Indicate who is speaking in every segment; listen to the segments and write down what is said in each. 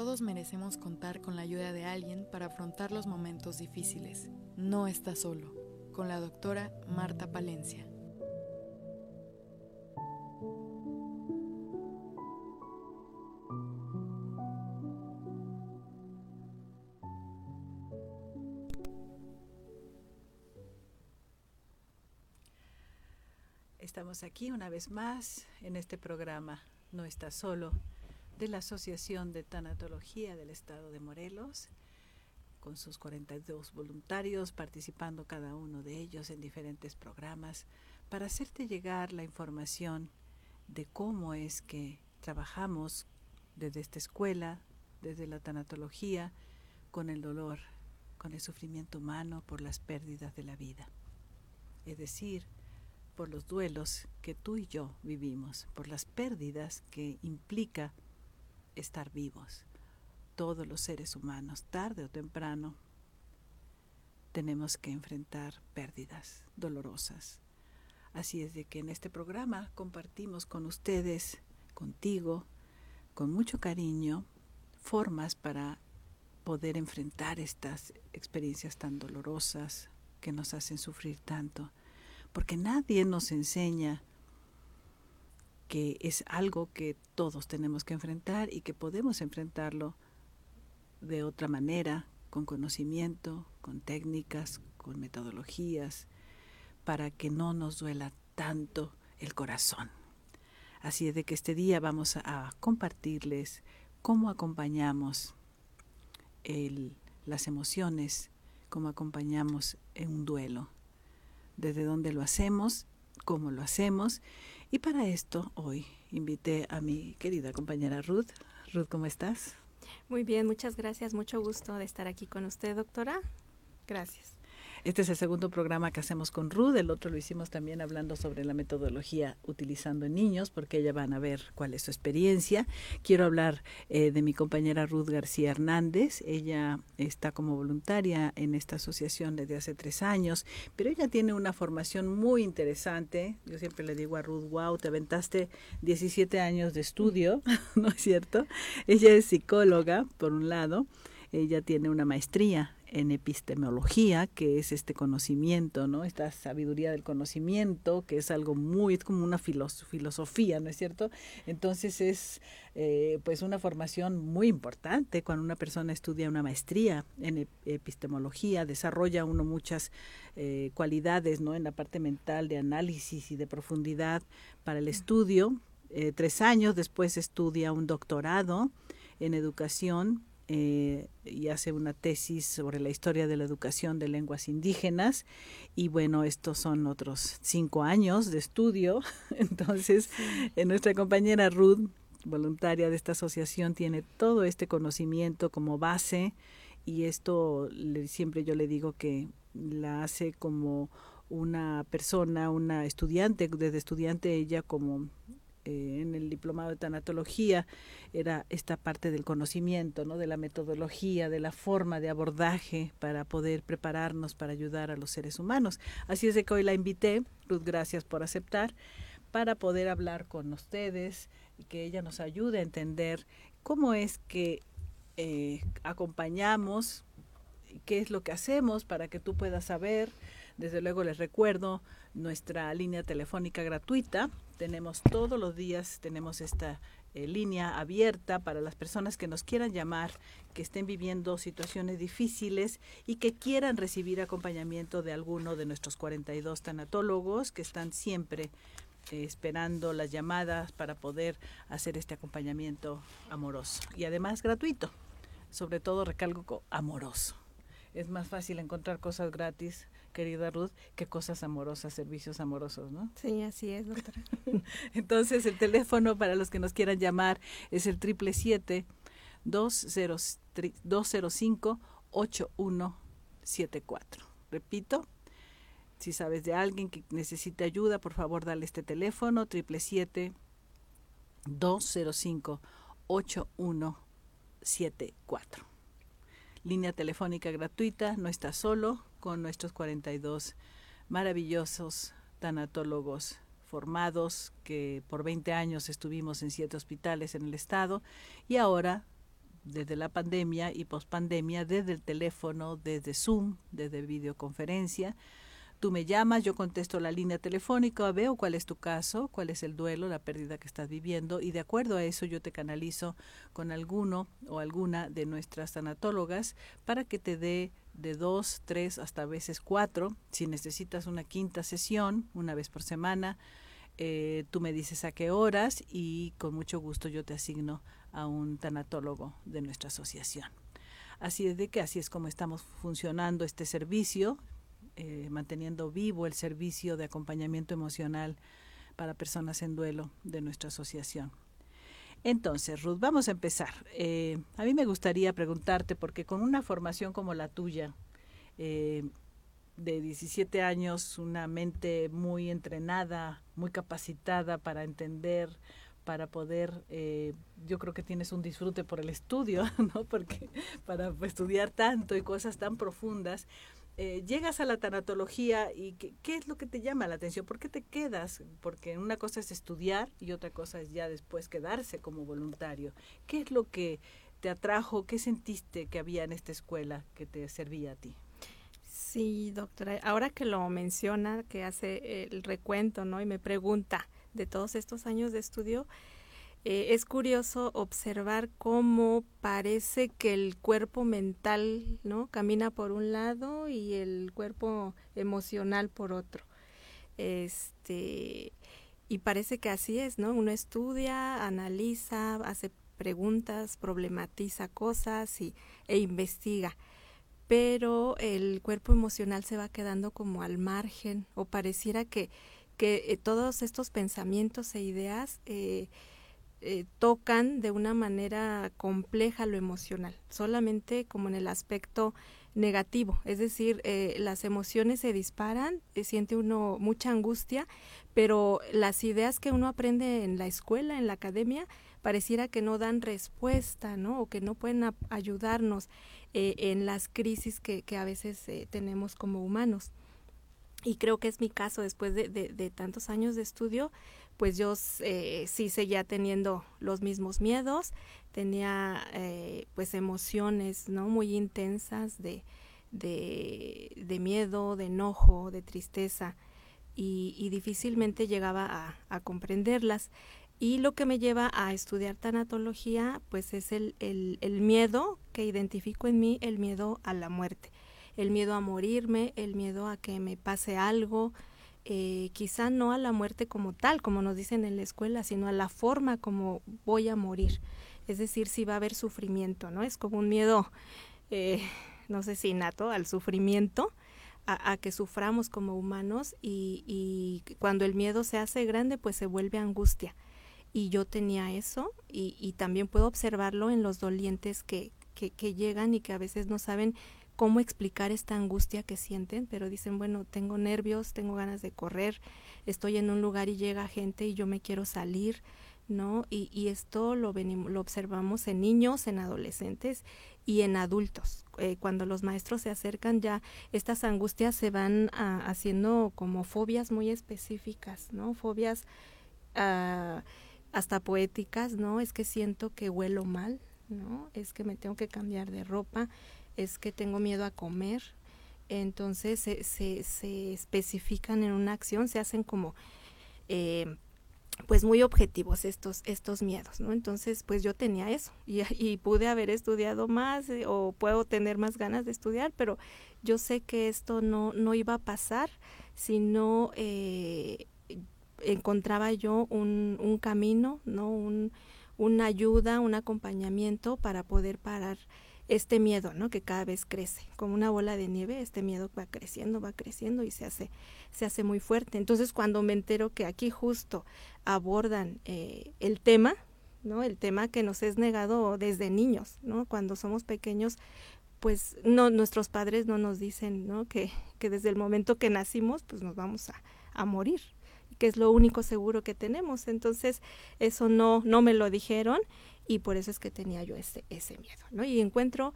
Speaker 1: Todos merecemos contar con la ayuda de alguien para afrontar los momentos difíciles. No está solo, con la doctora Marta Palencia.
Speaker 2: Estamos aquí una vez más en este programa No está solo de la Asociación de Tanatología del Estado de Morelos, con sus 42 voluntarios participando cada uno de ellos en diferentes programas para hacerte llegar la información de cómo es que trabajamos desde esta escuela, desde la tanatología, con el dolor, con el sufrimiento humano por las pérdidas de la vida. Es decir, por los duelos que tú y yo vivimos, por las pérdidas que implica estar vivos. Todos los seres humanos, tarde o temprano, tenemos que enfrentar pérdidas dolorosas. Así es de que en este programa compartimos con ustedes, contigo, con mucho cariño, formas para poder enfrentar estas experiencias tan dolorosas que nos hacen sufrir tanto, porque nadie nos enseña que es algo que todos tenemos que enfrentar y que podemos enfrentarlo de otra manera, con conocimiento, con técnicas, con metodologías, para que no nos duela tanto el corazón. Así es de que este día vamos a compartirles cómo acompañamos las emociones, cómo acompañamos en un duelo, desde dónde lo hacemos, cómo lo hacemos y para esto hoy invité a mi querida compañera Ruth. Ruth, ¿cómo estás?
Speaker 3: Muy bien, muchas gracias. Mucho gusto de estar aquí con usted, doctora. Gracias.
Speaker 2: Este es el segundo programa que hacemos con Ruth, el otro lo hicimos también hablando sobre la metodología utilizando niños, porque ella van a ver cuál es su experiencia. Quiero hablar eh, de mi compañera Ruth García Hernández, ella está como voluntaria en esta asociación desde hace tres años, pero ella tiene una formación muy interesante. Yo siempre le digo a Ruth, wow, te aventaste 17 años de estudio, ¿no es cierto? Ella es psicóloga, por un lado, ella tiene una maestría en epistemología, que es este conocimiento, ¿no? Esta sabiduría del conocimiento, que es algo muy, es como una filosofía, ¿no es cierto? Entonces es eh, pues una formación muy importante cuando una persona estudia una maestría en epistemología, desarrolla uno muchas eh, cualidades, ¿no? En la parte mental de análisis y de profundidad para el estudio. Eh, tres años después estudia un doctorado en educación eh, y hace una tesis sobre la historia de la educación de lenguas indígenas. Y bueno, estos son otros cinco años de estudio. Entonces, en nuestra compañera Ruth, voluntaria de esta asociación, tiene todo este conocimiento como base. Y esto siempre yo le digo que la hace como una persona, una estudiante, desde estudiante ella como eh, en el diplomado de tanatología era esta parte del conocimiento, ¿no? de la metodología, de la forma de abordaje para poder prepararnos para ayudar a los seres humanos. Así es de que hoy la invité, Ruth, gracias por aceptar, para poder hablar con ustedes y que ella nos ayude a entender cómo es que eh, acompañamos, qué es lo que hacemos para que tú puedas saber. Desde luego les recuerdo nuestra línea telefónica gratuita tenemos todos los días, tenemos esta eh, línea abierta para las personas que nos quieran llamar, que estén viviendo situaciones difíciles y que quieran recibir acompañamiento de alguno de nuestros 42 tanatólogos que están siempre eh, esperando las llamadas para poder hacer este acompañamiento amoroso y además gratuito, sobre todo recalco amoroso. Es más fácil encontrar cosas gratis querida Ruth, qué cosas amorosas, servicios amorosos, ¿no?
Speaker 3: Sí, así es, doctora.
Speaker 2: Entonces, el teléfono para los que nos quieran llamar es el triple siete 205 8174. Repito, si sabes de alguien que necesite ayuda, por favor, dale este teléfono triple siete 205 8174. Línea telefónica gratuita, no está solo, con nuestros 42 maravillosos tanatólogos formados que por 20 años estuvimos en siete hospitales en el estado y ahora desde la pandemia y pospandemia, desde el teléfono, desde Zoom, desde videoconferencia. Tú me llamas, yo contesto la línea telefónica, veo cuál es tu caso, cuál es el duelo, la pérdida que estás viviendo y de acuerdo a eso yo te canalizo con alguno o alguna de nuestras tanatólogas para que te dé de dos, tres, hasta a veces cuatro, si necesitas una quinta sesión, una vez por semana, eh, tú me dices a qué horas y con mucho gusto yo te asigno a un tanatólogo de nuestra asociación. Así es de que así es como estamos funcionando este servicio. Eh, manteniendo vivo el servicio de acompañamiento emocional para personas en duelo de nuestra asociación. Entonces, Ruth, vamos a empezar. Eh, a mí me gustaría preguntarte, porque con una formación como la tuya, eh, de 17 años, una mente muy entrenada, muy capacitada para entender, para poder, yo creo que tienes un disfrute por el estudio, ¿no? Porque para estudiar tanto y cosas tan profundas, eh, llegas a la tanatología y ¿qué, es lo que te llama la atención? ¿Por qué te quedas? Porque una cosa es estudiar y otra cosa es ya después quedarse como voluntario. ¿Qué es lo que te atrajo? ¿Qué sentiste que había en esta escuela que te servía a ti?
Speaker 3: Sí, doctora, ahora que lo menciona, que hace el recuento, ¿no? Y me pregunta de todos estos años de estudio, eh, es curioso observar cómo parece que el cuerpo mental no camina por un lado y el cuerpo emocional por otro. Este y parece que así es no uno estudia analiza hace preguntas problematiza cosas y, e investiga. Pero el cuerpo emocional se va quedando como al margen o pareciera que que eh, todos estos pensamientos e ideas eh, eh, tocan de una manera compleja lo emocional, solamente como en el aspecto negativo, es decir, eh, las emociones se disparan, eh, siente uno mucha angustia, pero las ideas que uno aprende en la escuela, en la academia, pareciera que no dan respuesta, ¿no? O que no pueden ayudarnos en las crisis que, a veces tenemos como humanos. Y creo que es mi caso después de, de tantos años de estudio, pues yo eh, sí seguía teniendo los mismos miedos, tenía eh, pues emociones no muy intensas de, de, miedo, de enojo, de tristeza y, difícilmente llegaba a, comprenderlas. Y lo que me lleva a estudiar tanatología pues es el, el, el miedo que identifico en mí, el miedo a la muerte, el miedo a morirme, el miedo a que me pase algo, eh, quizá no a la muerte como tal, como nos dicen en la escuela, sino a la forma como voy a morir. Es decir, si va a haber sufrimiento, ¿no? Es como un miedo, eh, no sé si innato, al sufrimiento, a, que suframos como humanos y, cuando el miedo se hace grande, pues se vuelve angustia. Y yo tenía eso y, también puedo observarlo en los dolientes que, que llegan y que a veces no saben cómo explicar esta angustia que sienten, pero dicen, bueno, tengo nervios, tengo ganas de correr, estoy en un lugar y llega gente y yo me quiero salir, ¿no? Y, y esto lo, lo observamos en niños, en adolescentes y en adultos. Eh, cuando los maestros se acercan ya, estas angustias se van haciendo como fobias muy específicas, ¿no? Fobias ah, hasta poéticas, ¿no? Es que siento que huelo mal, ¿no? Es que me tengo que cambiar de ropa, es que tengo miedo a comer. Entonces se, se, especifican en una acción, se hacen como eh, pues muy objetivos estos, estos miedos, ¿no? Entonces pues yo tenía eso y, y pude haber estudiado más eh, o puedo tener más ganas de estudiar, pero yo sé que esto no, no iba a pasar si no eh, encontraba yo un, un camino, ¿no? Un, una ayuda, un acompañamiento para poder parar este miedo, ¿no? Que cada vez crece, como una bola de nieve, este miedo va creciendo, va creciendo y se hace, se hace muy fuerte. Entonces, cuando me entero que aquí justo abordan eh, el tema, ¿no? El tema que nos es negado desde niños, ¿no? Cuando somos pequeños, pues no, nuestros padres no nos dicen, ¿no? Que, que desde el momento que nacimos, pues nos vamos a, a morir, que es lo único seguro que tenemos. Entonces, eso no, no me lo dijeron y por eso es que tenía yo ese, ese miedo, ¿no? Y encuentro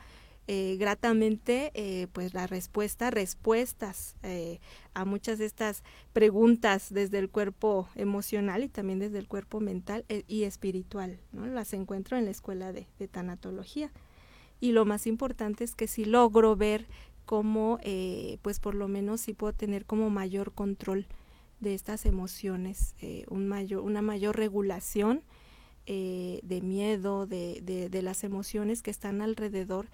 Speaker 3: eh, gratamente eh, pues la respuesta, respuestas eh, a muchas de estas preguntas desde el cuerpo emocional y también desde el cuerpo mental y espiritual, ¿no? Las encuentro en la escuela de, tanatología. y lo más importante es que si logro ver cómo, eh, pues por lo menos sí puedo tener como mayor control de estas emociones, eh, un mayor, una mayor regulación eh, de miedo, de, de, las emociones que están alrededor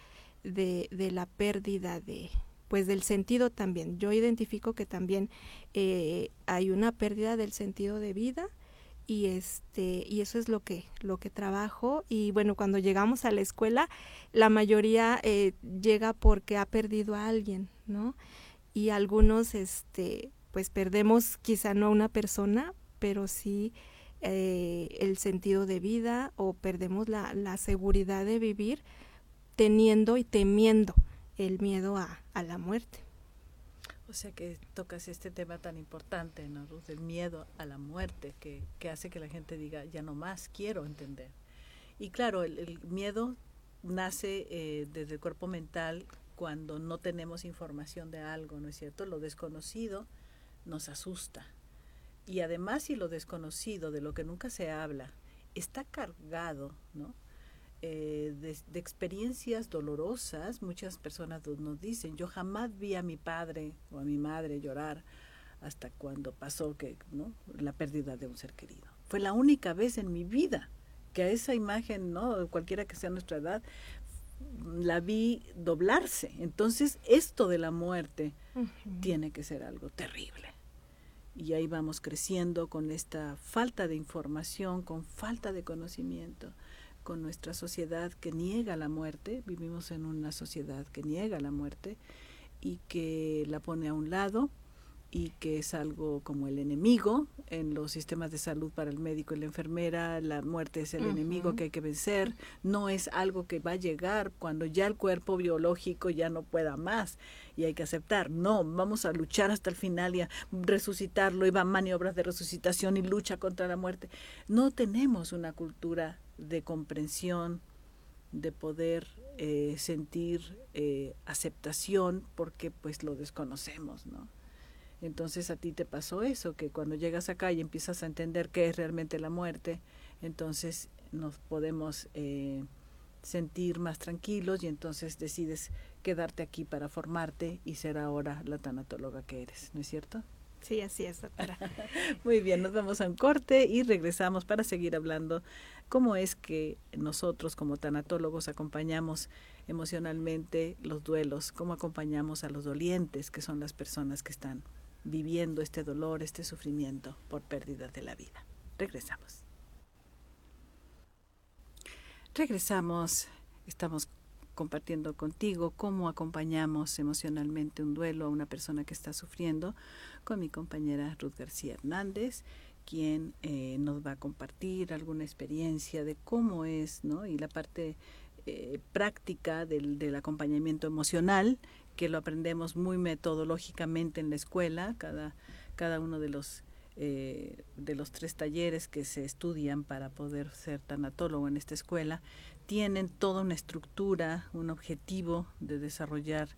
Speaker 3: de, de, la pérdida de pues del sentido también. Yo identifico que también hay una pérdida del sentido de vida y este y eso es lo que lo que trabajo y bueno cuando llegamos a la escuela la mayoría eh, llega porque ha perdido a alguien no y algunos este pues perdemos quizá no a una persona pero sí eh, el sentido de vida o perdemos la, la seguridad de vivir teniendo y temiendo el miedo a, a la muerte
Speaker 2: o sea que tocas este tema tan importante, ¿no, Ruth? El miedo a la muerte, que, que hace que la gente diga, ya no más quiero entender. Y claro, el, el miedo nace eh, desde el cuerpo mental cuando no tenemos información de algo, ¿no es cierto? Lo desconocido nos asusta. Y además si lo desconocido, de lo que nunca se habla, está cargado, ¿no? Eh, de, experiencias dolorosas, muchas personas nos dicen, yo jamás vi a mi padre o a mi madre llorar hasta cuando pasó que, ¿no? la pérdida de un ser querido. Fue la única vez en mi vida que a esa imagen, ¿no? cualquiera que sea nuestra edad, la vi doblarse. Entonces, esto de la muerte tiene que ser algo terrible. Y ahí vamos creciendo con esta falta de información, con falta de conocimiento con nuestra sociedad que niega la muerte, vivimos en una sociedad que niega la muerte y que la pone a un lado y que es algo como el enemigo en los sistemas de salud para el médico y la enfermera, la muerte es el enemigo que hay que vencer, no es algo que va a llegar cuando ya el cuerpo biológico ya no pueda más y hay que aceptar, no, vamos a luchar hasta el final y a resucitarlo y va a maniobras de resucitación y lucha contra la muerte. No tenemos una cultura de comprensión, de poder eh, sentir eh, aceptación porque pues lo desconocemos, ¿no? Entonces a ti te pasó eso, que cuando llegas acá y empiezas a entender qué es realmente la muerte, entonces nos podemos eh, sentir más tranquilos y entonces decides quedarte aquí para formarte y ser ahora la tanatóloga que eres, ¿no es cierto?
Speaker 3: Sí, así es, doctora.
Speaker 2: Muy bien, nos vamos a un corte y regresamos para seguir hablando cómo es que nosotros como tanatólogos acompañamos emocionalmente los duelos, cómo acompañamos a los dolientes, que son las personas que están viviendo este dolor, este sufrimiento por pérdida de la vida. Regresamos. Regresamos, estamos compartiendo contigo cómo acompañamos emocionalmente un duelo a una persona que está sufriendo con mi compañera Ruth García Hernández, quien eh, nos va a compartir alguna experiencia de cómo es, ¿no? Y la parte eh, práctica del, del acompañamiento emocional que lo aprendemos muy metodológicamente en la escuela, cada, cada uno de los, eh, de los tres talleres que se estudian para poder ser tanatólogo en esta escuela, tienen toda una estructura, un objetivo de desarrollar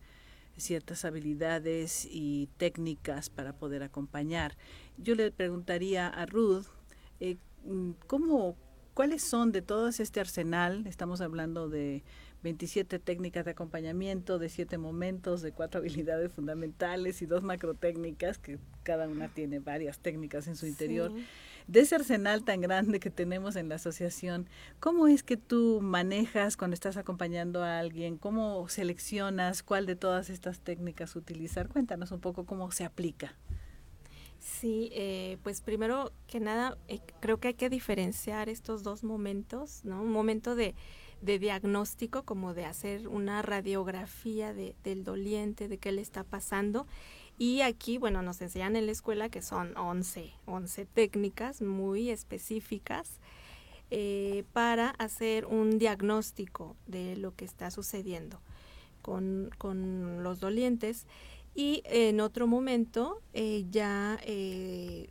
Speaker 2: ciertas habilidades y técnicas para poder acompañar. Yo le preguntaría a Ruth, eh, ¿cómo, ¿cuáles son de todo este arsenal? Estamos hablando de 27 técnicas de acompañamiento, de 7 momentos, de 4 habilidades fundamentales y dos macrotécnicas, que cada una tiene varias técnicas en su interior. De ese arsenal tan grande que tenemos en la asociación, ¿cómo es que tú manejas cuando estás acompañando a alguien? ¿Cómo seleccionas cuál de todas estas técnicas utilizar? Cuéntanos un poco cómo se aplica.
Speaker 3: Sí, eh, pues primero que nada, eh, creo que hay que diferenciar estos dos momentos, ¿no? Un momento de de diagnóstico, como de hacer una radiografía de, del doliente, de qué le está pasando. Y aquí, bueno, nos enseñan en la escuela que son 11, 11 técnicas muy específicas eh, para hacer un diagnóstico de lo que está sucediendo con, con los dolientes. Y en otro momento eh, ya eh,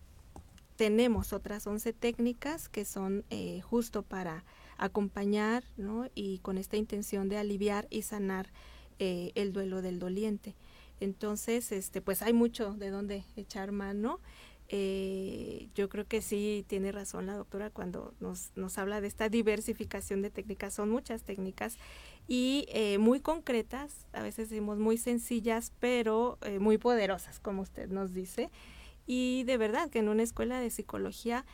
Speaker 3: tenemos otras 11 técnicas que son justo para acompañar, ¿no? Y con esta intención de aliviar y sanar eh, el duelo del doliente. Entonces, este, pues hay mucho de dónde echar mano. Eh, yo creo que sí tiene razón la doctora cuando nos, nos habla de esta diversificación de técnicas. Son muchas técnicas y eh, muy concretas, a veces decimos muy sencillas, pero eh, muy poderosas, como usted nos dice. Y de verdad que en una escuela de psicología,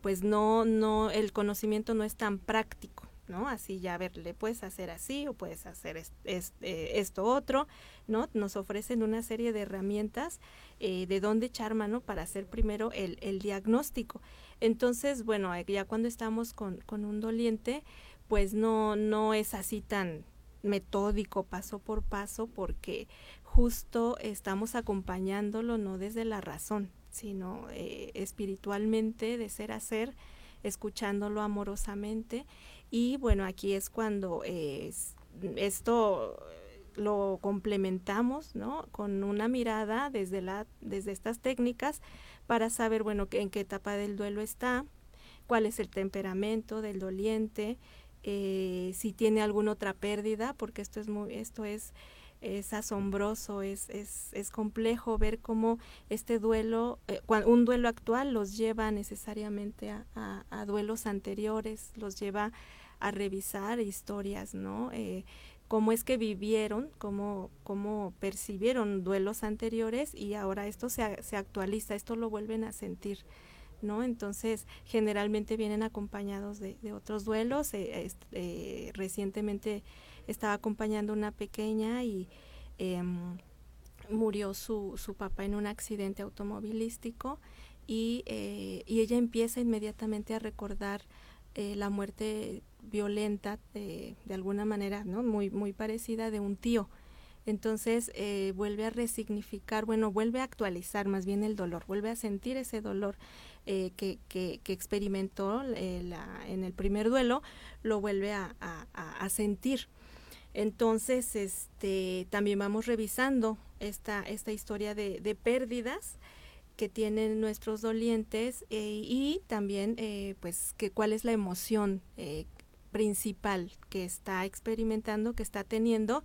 Speaker 3: pues no, no, el conocimiento no es tan práctico. ¿no? Así ya, a ver, le puedes hacer así o puedes hacer esto otro, ¿no? Nos ofrecen una serie de herramientas eh, de dónde echar mano para hacer primero el, el, diagnóstico. Entonces, bueno, eh, ya cuando estamos con, con un doliente, pues no, no es así tan metódico, paso por paso, porque justo estamos acompañándolo no desde la razón, sino eh, espiritualmente, de ser a ser, escuchándolo amorosamente. Y bueno, aquí es cuando esto lo complementamos ¿no? con una mirada desde, la, desde estas técnicas para saber bueno en qué etapa del duelo está, cuál es el temperamento del doliente, eh, si tiene alguna otra pérdida, porque esto es muy, esto es, es asombroso, es, es, es complejo ver cómo este duelo, eh, un duelo actual los lleva necesariamente a, a, duelos anteriores, los lleva a revisar historias, ¿no? Eh, cómo es que vivieron, cómo, cómo percibieron duelos anteriores y ahora esto se, se actualiza, esto lo vuelven a sentir. ¿No? Entonces, generalmente vienen acompañados de, otros duelos. Eh, eh, recientemente estaba acompañando una pequeña y em, murió su, su papá en un accidente automovilístico y, eh, y ella empieza inmediatamente a recordar la muerte violenta de, de alguna manera, ¿no? Muy, muy parecida de un tío. Entonces vuelve a resignificar, bueno, vuelve a actualizar más bien el dolor, vuelve a sentir ese dolor eh, que, experimentó eh, en el primer duelo, lo vuelve a, sentir. Entonces, este, también vamos revisando esta, esta historia de, pérdidas que tienen nuestros dolientes y también, pues, que cuál es la emoción principal que está experimentando, que está teniendo,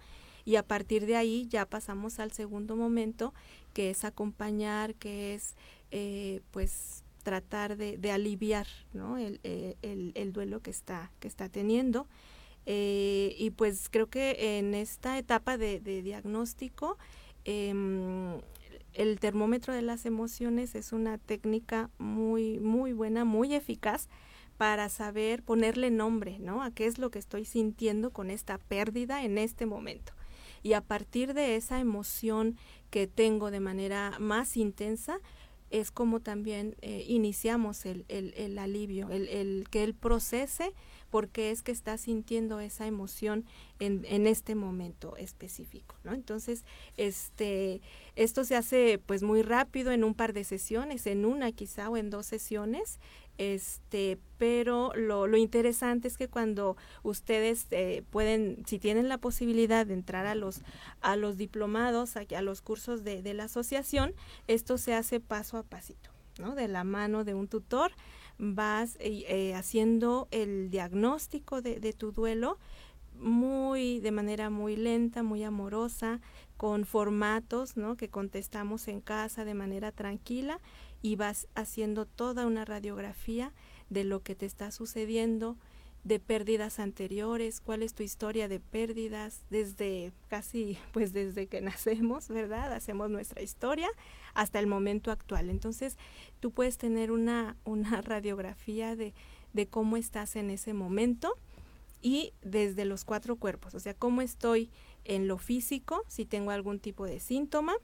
Speaker 3: y a partir de ahí ya pasamos al segundo momento, que es acompañar, que es eh, pues tratar de, aliviar ¿no? Eh, el, el, duelo que está, que está teniendo. Eh, y pues creo que en esta etapa de, de diagnóstico, em, el termómetro de las emociones es una técnica muy, muy buena, muy eficaz para saber ponerle nombre, ¿no? A qué es lo que estoy sintiendo con esta pérdida en este momento. Y a partir de esa emoción que tengo de manera más intensa, es como también eh, iniciamos el, el, el alivio, el, el, que él procese porque es que está sintiendo esa emoción en, en este momento específico, ¿no? Entonces, este, esto se hace pues muy rápido en un par de sesiones, en una quizá o en dos sesiones, este pero lo, interesante es que cuando ustedes eh, pueden si tienen la posibilidad de entrar a los a los diplomados a, a los cursos de, de, la asociación esto se hace paso a pasito no de la mano de un tutor vas eh, eh, haciendo el diagnóstico de, de tu duelo muy de manera muy lenta, muy amorosa, con formatos, ¿no? que contestamos en casa de manera tranquila y vas haciendo toda una radiografía de lo que te está sucediendo, de pérdidas anteriores, cuál es tu historia de pérdidas desde casi pues desde que nacemos, ¿verdad? Hacemos nuestra historia hasta el momento actual. Entonces, tú puedes tener una, una radiografía de, de cómo estás en ese momento y desde los cuatro cuerpos, o sea, cómo estoy en lo físico, si tengo algún tipo de síntoma,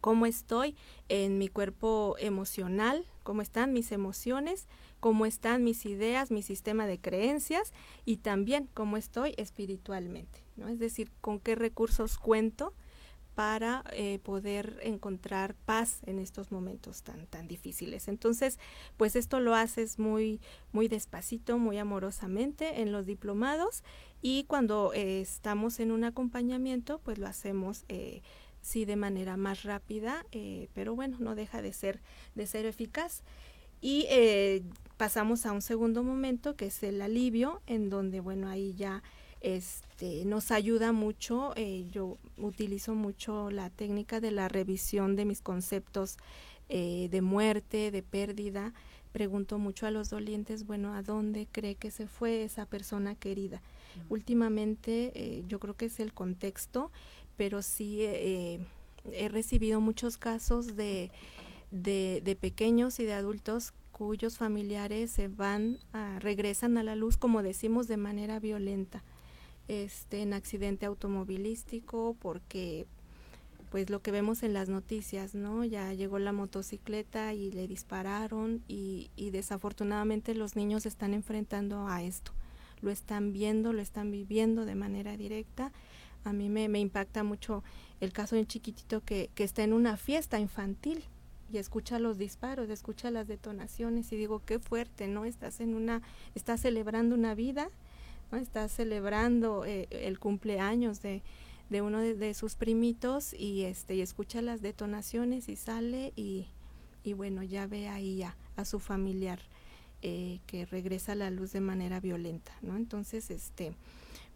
Speaker 3: cómo estoy en mi cuerpo emocional, cómo están mis emociones, cómo están mis ideas, mi sistema de creencias y también cómo estoy espiritualmente, ¿no? Es decir, con qué recursos cuento para eh, poder encontrar paz en estos momentos tan tan difíciles. Entonces, pues esto lo haces muy muy despacito, muy amorosamente en los diplomados y cuando eh, estamos en un acompañamiento, pues lo hacemos eh, sí de manera más rápida, eh, pero bueno, no deja de ser, de ser eficaz. Y eh, pasamos a un segundo momento que es el alivio, en donde bueno, ahí ya este, nos ayuda mucho, eh, yo utilizo mucho la técnica de la revisión de mis conceptos de muerte, de pérdida, pregunto mucho a los dolientes, bueno, ¿a dónde cree que se fue esa persona querida? Últimamente eh, yo creo que es el contexto, pero sí eh, he recibido muchos casos de, de, pequeños y de adultos cuyos familiares se van, a, regresan a la luz, como decimos, de manera violenta, este, en accidente automovilístico, porque pues lo que vemos en las noticias, ¿no? Ya llegó la motocicleta y le dispararon y, y desafortunadamente los niños están enfrentando a esto. Lo están viendo, lo están viviendo de manera directa. A mí me, me impacta mucho el caso de un chiquitito que, que está en una fiesta infantil y escucha los disparos, escucha las detonaciones y digo, qué fuerte, ¿no? Estás en una, estás celebrando una vida, ¿no? Estás celebrando eh, el cumpleaños de, de uno de, sus primitos y este y escucha las detonaciones y sale y, y bueno ya ve ahí a, a su familiar eh, que regresa a la luz de manera violenta no entonces este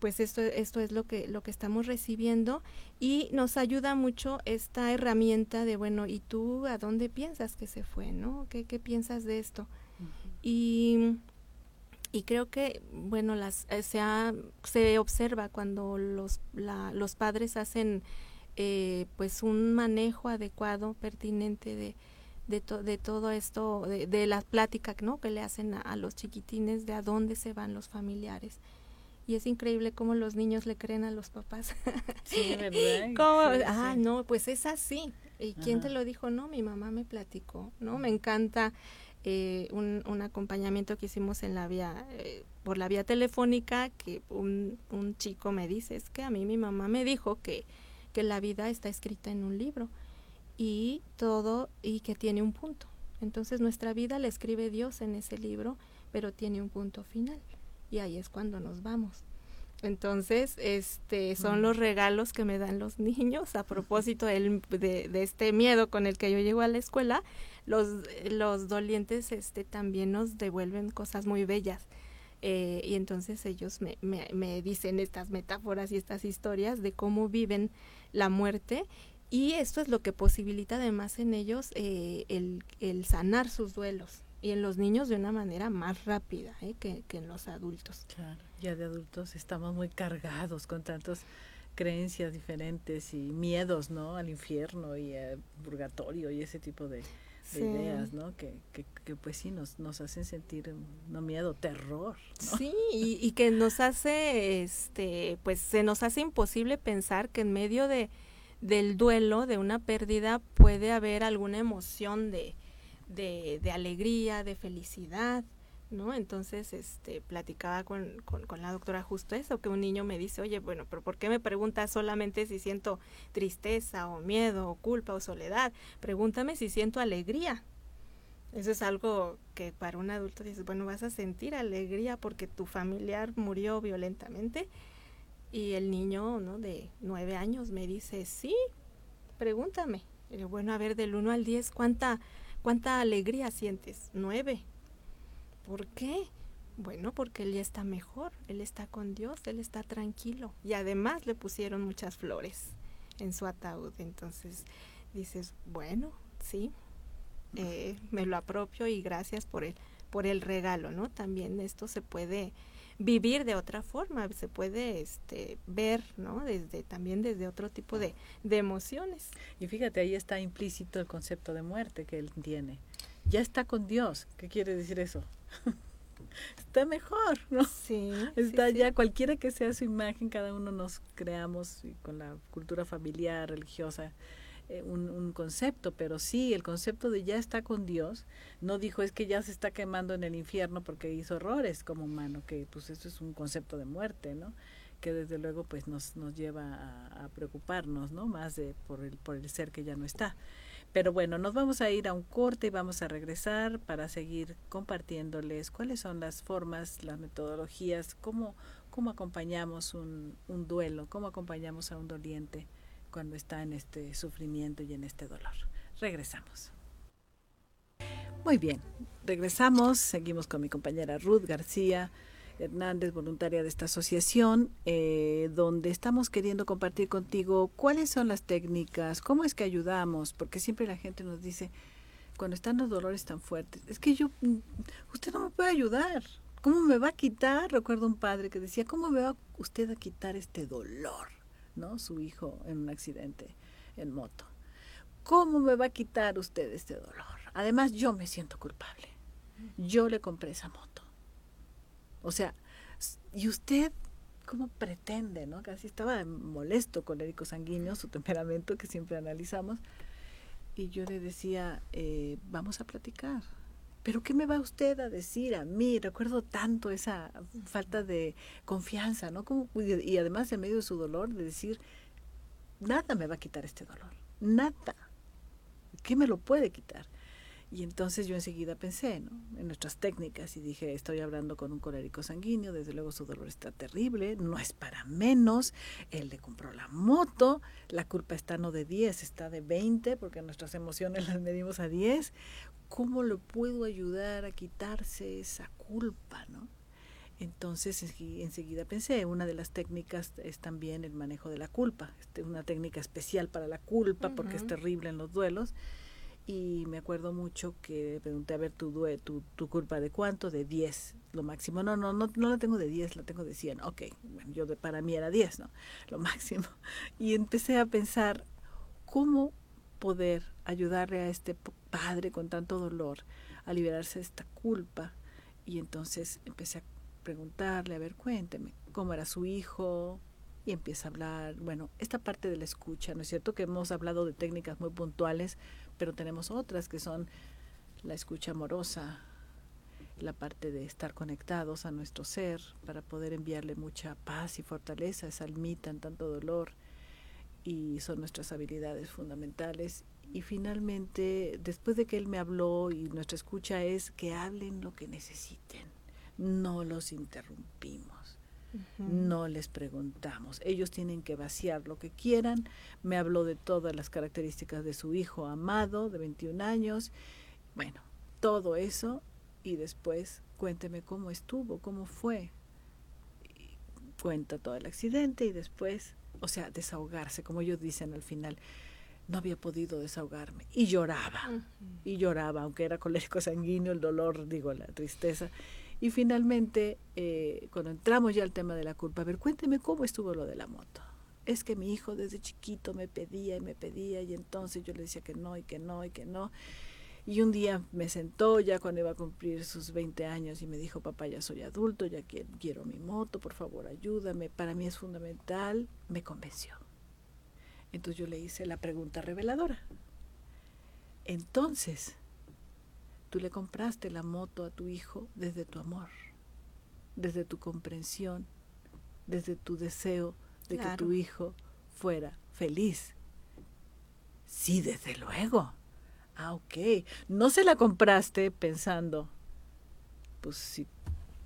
Speaker 3: pues esto esto es lo que lo que estamos recibiendo y nos ayuda mucho esta herramienta de bueno y tú a dónde piensas que se fue no qué, qué piensas de esto y y creo que bueno las eh, se, se observa cuando los los padres hacen eh, pues un manejo adecuado pertinente de de, de todo esto de, de, la plática no que le hacen a, los chiquitines de a dónde se van los familiares y es increíble cómo los niños le creen a los papás.
Speaker 2: Sí verdad
Speaker 3: ah no pues es así. Y quién te lo dijo no mi mamá me platicó no me encanta eh, un, un, acompañamiento que hicimos en la vía, eh, por la vía telefónica, que un, un chico me dice, es que a mí mi mamá me dijo que, que la vida está escrita en un libro y todo, y que tiene un punto. Entonces nuestra vida la escribe Dios en ese libro, pero tiene un punto final. Y ahí es cuando nos vamos. Entonces, este, son los regalos que me dan los niños a propósito de, de, este miedo con el que yo llego a la escuela. Los, los dolientes este, también nos devuelven cosas muy bellas. Eh, y entonces ellos me, me, me, dicen estas metáforas y estas historias de cómo viven la muerte. Y esto es lo que posibilita además en ellos eh, el, el sanar sus duelos y en los niños de una manera más rápida ¿eh? que, que, en los adultos.
Speaker 2: Claro, ya de adultos estamos muy cargados con tantas creencias diferentes y miedos, ¿no? Al infierno y al purgatorio y ese tipo de, ideas, ¿no? Que, que, que, pues sí nos, nos hacen sentir, no miedo, terror. ¿no?
Speaker 3: Sí, y, y que nos hace, este, pues se nos hace imposible pensar que en medio de del duelo, de una pérdida, puede haber alguna emoción de, de, de alegría, de felicidad, ¿no? Entonces, este, platicaba con, con, la doctora justo eso, que un niño me dice, oye, bueno, pero ¿por qué me preguntas solamente si siento tristeza o miedo o culpa o soledad? Pregúntame si siento alegría. Eso es algo que para un adulto dices, bueno, vas a sentir alegría porque tu familiar murió violentamente. Y el niño, ¿no? De nueve años me dice, sí, pregúntame. Bueno, a ver, del uno al diez, ¿cuánta ¿Cuánta alegría sientes? Nueve. ¿Por qué? Bueno, porque él ya está mejor, él está con Dios, él está tranquilo. Y además le pusieron muchas flores en su ataúd. Entonces dices, bueno, sí, eh, me lo apropio y gracias por el, por el regalo, ¿no? También esto se puede vivir de otra forma, se puede este, ver, ¿no? Desde, también desde otro tipo de, de emociones.
Speaker 2: Y fíjate, ahí está implícito el concepto de muerte que él tiene. Ya está con Dios. ¿Qué quiere decir eso? está mejor, ¿no?
Speaker 3: Sí.
Speaker 2: Está ya, cualquiera que sea su imagen, cada uno nos creamos con la cultura familiar, religiosa, un, un, concepto, pero sí, el concepto de ya está con Dios, no dijo es que ya se está quemando en el infierno porque hizo errores como humano, que pues eso es un concepto de muerte, ¿no? que desde luego pues nos, nos lleva a, a preocuparnos, ¿no? Más de, por, el, por el ser que ya no está. Pero bueno, nos vamos a ir a un corte y vamos a regresar para seguir compartiéndoles cuáles son las formas, las metodologías, cómo, cómo acompañamos un, un duelo, cómo acompañamos a un doliente cuando está en este sufrimiento y en este dolor. Regresamos. Muy bien, regresamos, seguimos con mi compañera Ruth García Hernández, voluntaria de esta asociación, eh, donde estamos queriendo compartir contigo cuáles son las técnicas, cómo es que ayudamos, porque siempre la gente nos dice, cuando están los dolores tan fuertes, es que yo, mm, usted no me puede ayudar. ¿Cómo me va a quitar? Recuerdo un padre que decía, ¿cómo me va usted a quitar este dolor? ¿No? Su hijo en un accidente en moto. ¿Cómo me va a quitar usted este dolor? Además, yo me siento culpable. Yo le compré esa moto. O sea, ¿y usted cómo pretende, no? Casi estaba molesto, colérico sanguíneo, su temperamento que siempre analizamos. Y yo le decía, eh, vamos a platicar. Pero ¿qué me va usted a decir a mí? Recuerdo tanto esa falta de confianza, ¿no? Como, y además en medio de su dolor, de decir, nada me va a quitar este dolor, nada. ¿Qué me lo puede quitar? Y entonces yo enseguida pensé ¿no? en nuestras técnicas y dije, estoy hablando con un colérico sanguíneo, desde luego su dolor está terrible, no es para menos, él le compró la moto, la culpa está no de 10, está de 20, porque nuestras emociones las medimos a 10. ¿Cómo le puedo ayudar a quitarse esa culpa? ¿no? Entonces enseguida pensé, una de las técnicas es también el manejo de la culpa, este, una técnica especial para la culpa porque es terrible en los duelos y me acuerdo mucho que pregunté a ver tu, tu, tu culpa de cuánto, de 10, lo máximo. No, no, no, no la tengo de 10, la tengo de 100. Ok, bueno, yo de, para mí era 10, ¿no? Lo máximo. Y empecé a pensar cómo poder ayudarle a este padre con tanto dolor a liberarse de esta culpa. Y entonces empecé a preguntarle, a ver, cuénteme, cómo era su hijo, y empieza a hablar, bueno, esta parte de la escucha, ¿no es cierto? Que hemos hablado de técnicas muy puntuales, pero tenemos otras que son la escucha amorosa, la parte de estar conectados a nuestro ser para poder enviarle mucha paz y fortaleza a esa almita en tanto dolor y son nuestras habilidades fundamentales. Y finalmente después de que él me habló y nuestra escucha es que hablen lo que necesiten no los interrumpimos no les preguntamos. Ellos tienen que vaciar lo que quieran. Me habló de todas las características de su hijo amado de 21 años. Bueno, todo eso y después cuénteme cómo estuvo, cómo fue. cuenta todo el accidente y después, o sea, desahogarse, como ellos dicen al final. No había podido desahogarme y lloraba, y lloraba, aunque era colérico sanguíneo, el dolor, digo, la tristeza y finalmente, eh, cuando entramos ya al tema de la culpa, a ver, cuénteme cómo estuvo lo de la moto. Es que mi hijo desde chiquito me pedía y me pedía y entonces yo le decía que no y que no y que no. Y un día me sentó ya cuando iba a cumplir sus 20 años y me dijo, papá, ya soy adulto, ya quiero mi moto, por favor ayúdame, para mí es fundamental. Me convenció. Entonces yo le hice la pregunta reveladora. Entonces, Tú le compraste la moto a tu hijo desde tu amor, desde tu comprensión, desde tu deseo de que tu hijo fuera feliz. Sí, desde luego. Ah, ok. No se la compraste pensando, pues si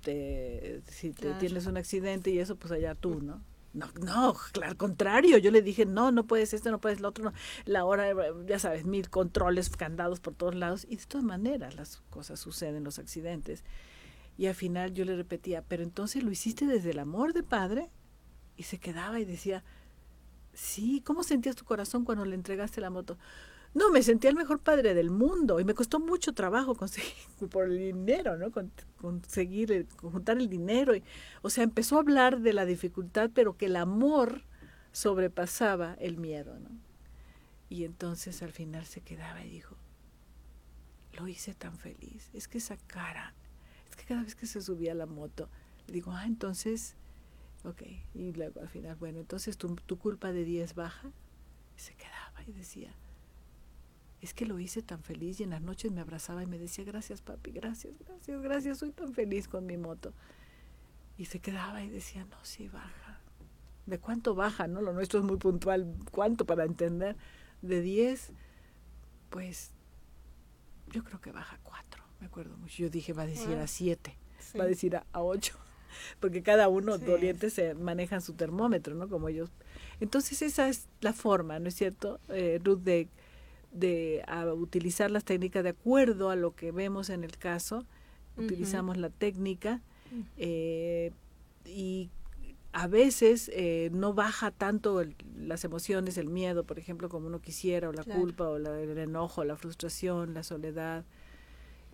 Speaker 2: te, si te tienes un accidente y eso, pues allá tú, ¿no? No, no, al contrario, yo le dije, no, no puedes esto, no puedes lo otro, no. La hora, ya sabes, mil controles, candados por todos lados, y de todas maneras las cosas suceden, los accidentes. Y al final yo le repetía, pero entonces lo hiciste desde el amor de padre, y se quedaba y decía, sí, ¿cómo sentías tu corazón cuando le entregaste la moto? No, me sentía el mejor padre del mundo y me costó mucho trabajo conseguir por el dinero, ¿no? conseguir, juntar el dinero. Y, o sea, empezó a hablar de la dificultad, pero que el amor sobrepasaba el miedo, ¿no? Y entonces al final se quedaba y dijo, lo hice tan feliz. Es que esa cara, es que cada vez que se subía a la moto, le digo, ah, entonces, ok. Y luego al final, bueno, entonces tu, tu culpa de 10 baja. Y se quedaba y decía, es que lo hice tan feliz y en las noches me abrazaba y me decía, gracias papi, gracias, gracias, gracias, soy tan feliz con mi moto. Y se quedaba y decía, no, sí baja. ¿De cuánto baja? no Lo nuestro es muy puntual. ¿Cuánto para entender? De 10, pues yo creo que baja 4, me acuerdo mucho. Yo dije, va a decir a 7, va a decir a, 8, porque cada uno, doliente, se manejan su termómetro, ¿no? Como ellos. Entonces esa es la forma, ¿no es cierto, eh, Ruth, de de utilizar las técnicas de acuerdo a lo que vemos en el caso. Utilizamos la técnica eh, y a veces eh, no baja tanto las emociones, el miedo, por ejemplo, como uno quisiera, o la culpa, o el enojo, la frustración, la soledad,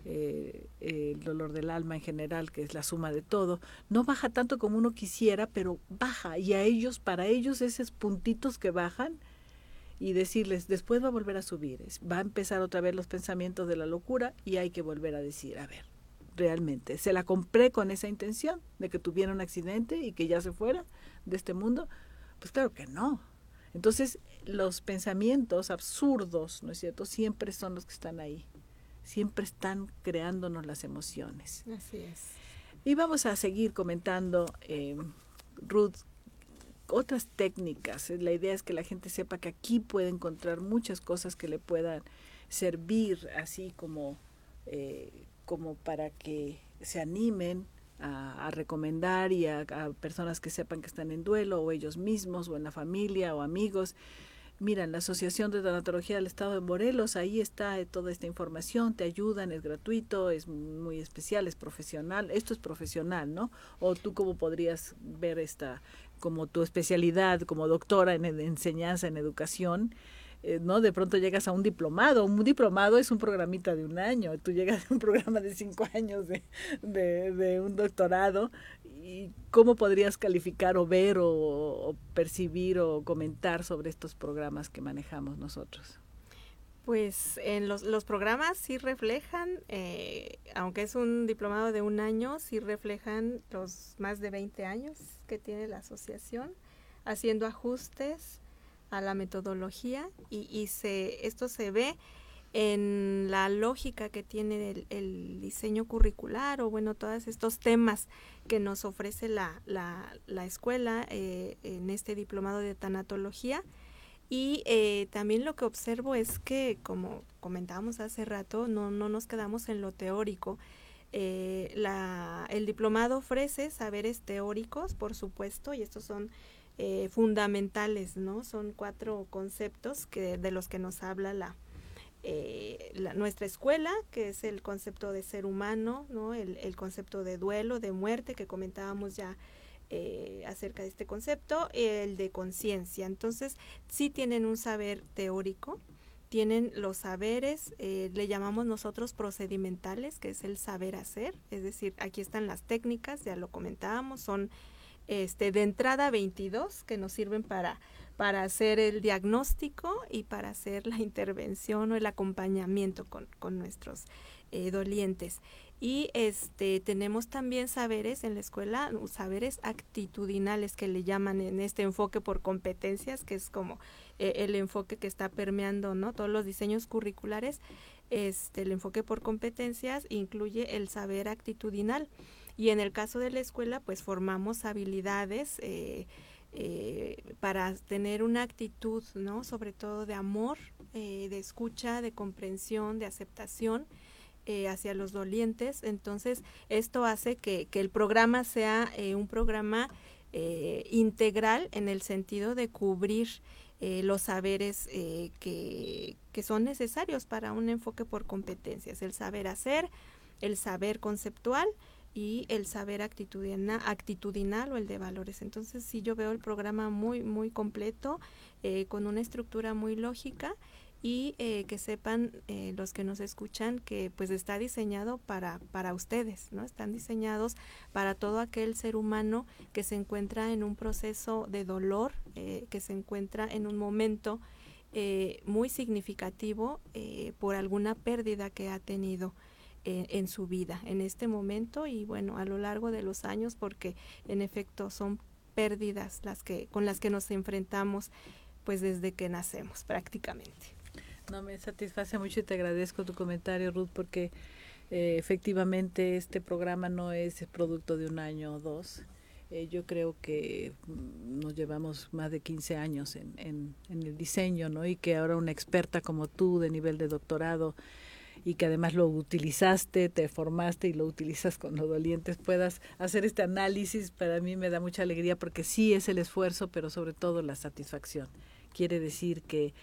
Speaker 2: eh, el dolor del alma en general, que es la suma de todo, no baja tanto como uno quisiera, pero baja. Y a ellos, para ellos, esos puntitos que bajan, y decirles, después va a volver a subir, va a empezar otra vez los pensamientos de la locura y hay que volver a decir, a ver, realmente. ¿Se la compré con esa intención de que tuviera un accidente y que ya se fuera de este mundo? Pues claro que no. Entonces, los pensamientos absurdos, ¿no es cierto?, siempre son los que están ahí. Siempre están creándonos las emociones.
Speaker 3: Así es.
Speaker 2: Y vamos a seguir comentando, eh, Ruth, otras técnicas. La idea es que la gente sepa que aquí puede encontrar muchas cosas que le puedan servir, así como eh, como para que se animen a, recomendar y a, personas que sepan que están en duelo o ellos mismos o en la familia o amigos. Mira, la Asociación de Tanatología del Estado de Morelos, ahí está eh, toda esta información, te ayudan, es gratuito, es muy especial, es profesional. Esto es profesional, ¿no? O tú cómo podrías ver esta como tu especialidad como doctora en enseñanza, en educación, eh, ¿no? De pronto llegas a un diplomado. Un diplomado es un programita de un año. Tú llegas a un programa de cinco años de, de, un doctorado. ¿Y cómo podrías calificar o ver o, percibir o comentar sobre estos programas que manejamos nosotros?
Speaker 3: Pues en los, los programas sí reflejan, eh, aunque es un diplomado de un año, sí reflejan los más de 20 años que tiene la asociación, haciendo ajustes a la metodología y, y se, esto se ve en la lógica que tiene el, diseño curricular o bueno, todos estos temas que nos ofrece la, la, la escuela eh, en este diplomado de tanatología. Y eh, también lo que observo es que, como comentábamos hace rato, no, no nos quedamos en lo teórico. Eh, la, el diplomado ofrece saberes teóricos, por supuesto, y estos son eh, fundamentales, ¿no? Son cuatro conceptos que, de los que nos habla la, eh, nuestra escuela, que es el concepto de ser humano, ¿no? El, concepto de duelo, de muerte, que comentábamos ya eh, acerca de este concepto, el de conciencia. Entonces, sí tienen un saber teórico, tienen los saberes, le llamamos nosotros procedimentales, que es el saber hacer, es decir, aquí están las técnicas, ya lo comentábamos, son este, de entrada 22 que nos sirven para, para hacer el diagnóstico y para hacer la intervención o el acompañamiento con, con nuestros eh, dolientes. Y este, tenemos también saberes en la escuela, saberes actitudinales que le llaman en este enfoque por competencias, que es como eh, el enfoque que está permeando ¿no? todos los diseños curriculares. Este, el enfoque por competencias incluye el saber actitudinal. Y en el caso de la escuela, pues formamos habilidades eh, eh, para tener una actitud, ¿no? Sobre todo de amor, eh, de escucha, de comprensión, de aceptación. hacia los dolientes. Entonces, esto hace que, que el programa sea un programa integral en el sentido de cubrir los saberes que, que son necesarios para un enfoque por competencias, el saber hacer, el saber conceptual, y el saber actitudinal, o el de valores. Entonces sí yo veo el programa muy, muy completo, eh, con una estructura muy lógica y eh, que sepan eh, los que nos escuchan que pues está diseñado para, para ustedes, ¿no? Están diseñados para todo aquel ser humano que se encuentra en un proceso de dolor, que se encuentra en un momento muy significativo por alguna pérdida que ha tenido en, su vida, en este momento y bueno, a lo largo de los años, porque en efecto son pérdidas las que, con las que nos enfrentamos pues desde que nacemos prácticamente.
Speaker 2: No, me satisface mucho y te agradezco tu comentario, Ruth, porque eh, efectivamente este programa no es producto de un año o dos. Eh, yo creo que mm, nos llevamos más de 15 años en, en, en, el diseño, ¿no? Y que ahora una experta como tú de nivel de doctorado y que además lo utilizaste, te formaste y lo utilizas con los dolientes, puedas hacer este análisis, para mí me da mucha alegría porque sí es el esfuerzo, pero sobre todo la satisfacción. Quiere decir que,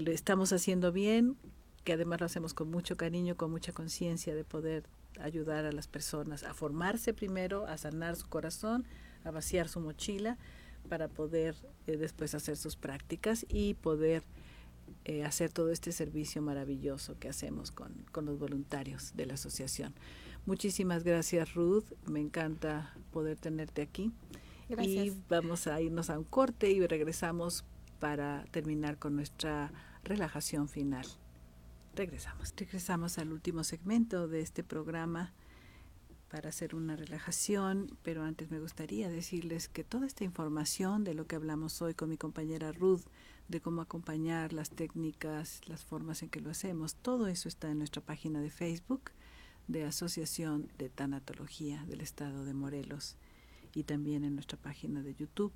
Speaker 2: lo estamos haciendo bien, que además lo hacemos con mucho cariño, con mucha conciencia de poder ayudar a las personas a formarse primero, a sanar su corazón, a vaciar su mochila para poder eh, después hacer sus prácticas y poder eh, hacer todo este servicio maravilloso que hacemos con, con los voluntarios de la asociación. Muchísimas gracias Ruth, me encanta poder tenerte aquí.
Speaker 3: Gracias.
Speaker 2: Y vamos a irnos a un corte y regresamos para terminar con nuestra relajación final. Regresamos. Regresamos al último segmento de este programa para hacer una relajación, pero antes me gustaría decirles que toda esta información de lo que hablamos hoy con mi compañera Ruth, de cómo acompañar las técnicas, las formas en que lo hacemos, todo eso está en nuestra página de Facebook de Asociación de Tanatología del Estado de Morelos y también en nuestra página de YouTube.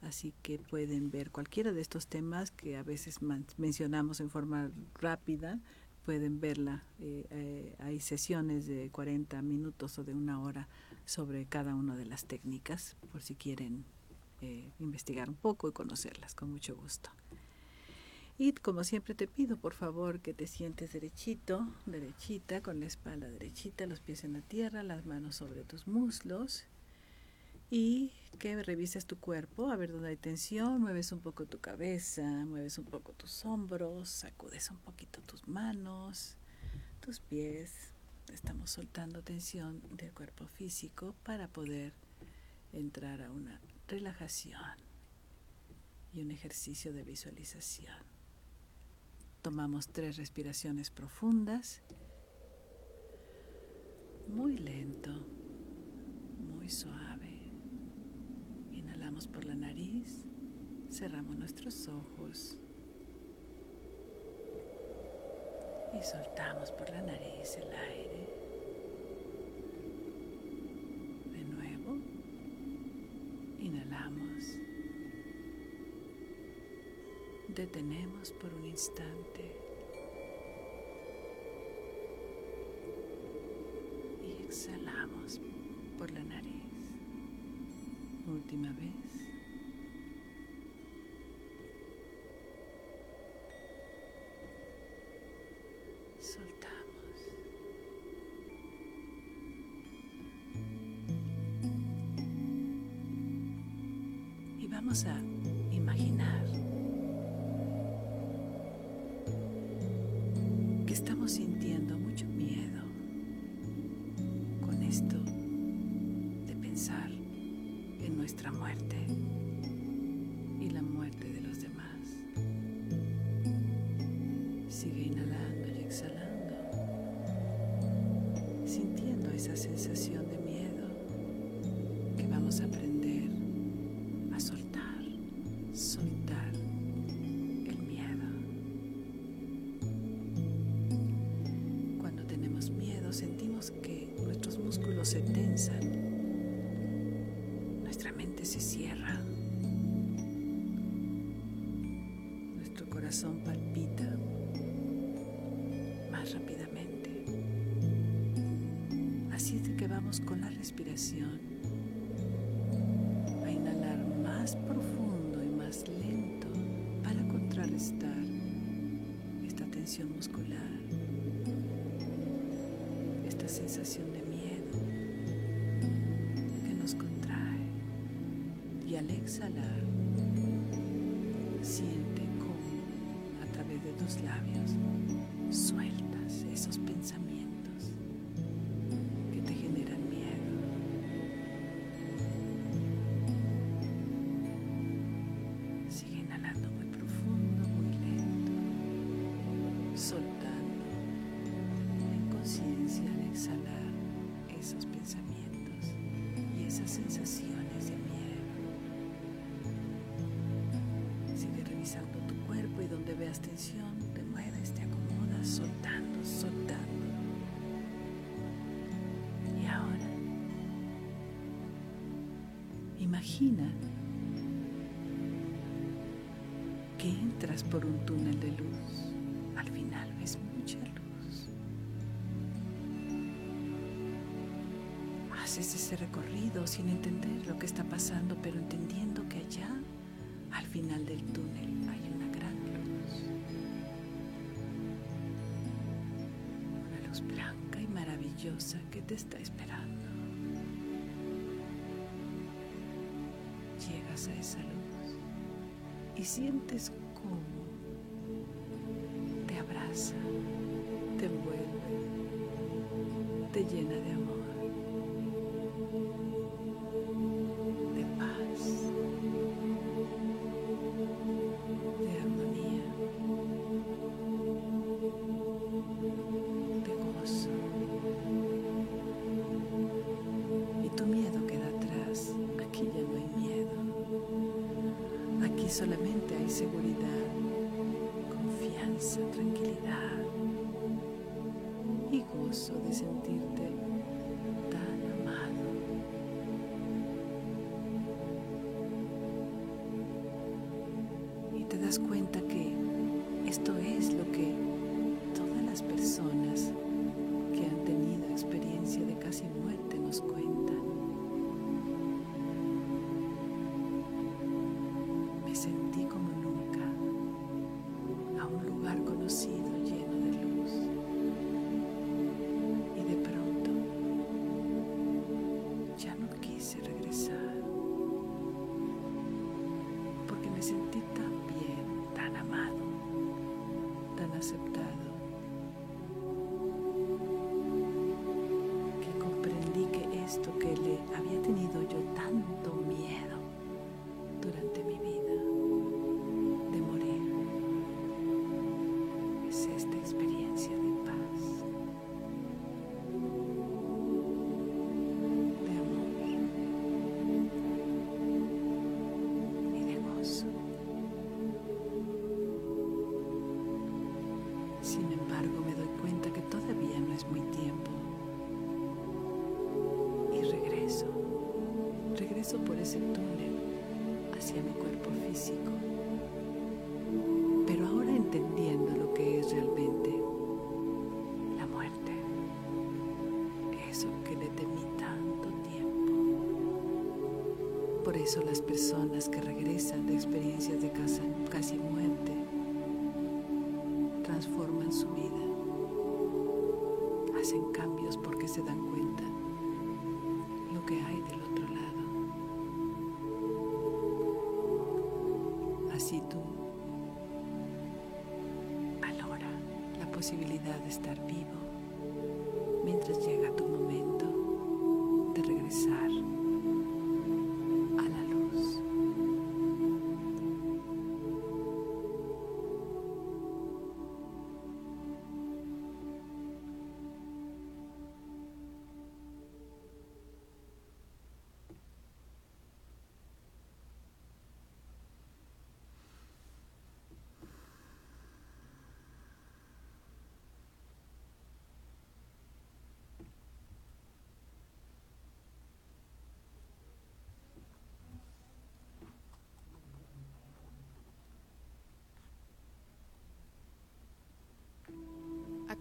Speaker 2: Así que pueden ver cualquiera de estos temas que a veces mencionamos en forma rápida, pueden verla. Eh, eh, hay sesiones de 40 minutos o de una hora sobre cada una de las técnicas, por si quieren eh, investigar un poco y conocerlas, con mucho gusto. Y como siempre te pido, por favor, que te sientes derechito, derechita, con la espalda derechita, los pies en la tierra, las manos sobre tus muslos y que revises tu cuerpo, a ver dónde hay tensión, mueves un poco tu cabeza, mueves un poco tus hombros, sacudes un poquito tus manos, tus pies. Estamos soltando tensión del cuerpo físico para poder entrar a una relajación y un ejercicio de visualización. Tomamos tres respiraciones profundas, muy lento, muy suave por la nariz, cerramos nuestros ojos y soltamos por la nariz el aire. Detenemos por un instante y exhalamos por la nariz última vez. Soltamos. Y vamos a sintiendo mucho miedo con esto de pensar nuestra muerte y la muerte de los demás. Sigue inhalando y exhalando, sintiendo esa sensación se tensan se cierra. Nuestro corazón palpita más rápidamente. Así es de que vamos con la respiración a inhalar más profundo y más lento para contrarrestar esta tensión muscular, esta sensación de al exhalar, siente cómo a través de tus labios veas tensión, te mueves, te acomodas, soltando, soltando. Y ahora, imagina que entras por un túnel de luz. Al final ves mucha luz. Haces ese recorrido sin entender lo que está pasando, pero entendiendo que allá, al final del túnel, que te está esperando. Llegas a esa luz y sientes cómo cuenta eso las personas que regresan de experiencias de casi muerte transforman su vida, hacen cambios porque se dan cuenta lo que hay del otro lado. Así tú valora la posibilidad de estar vivo mientras llega tu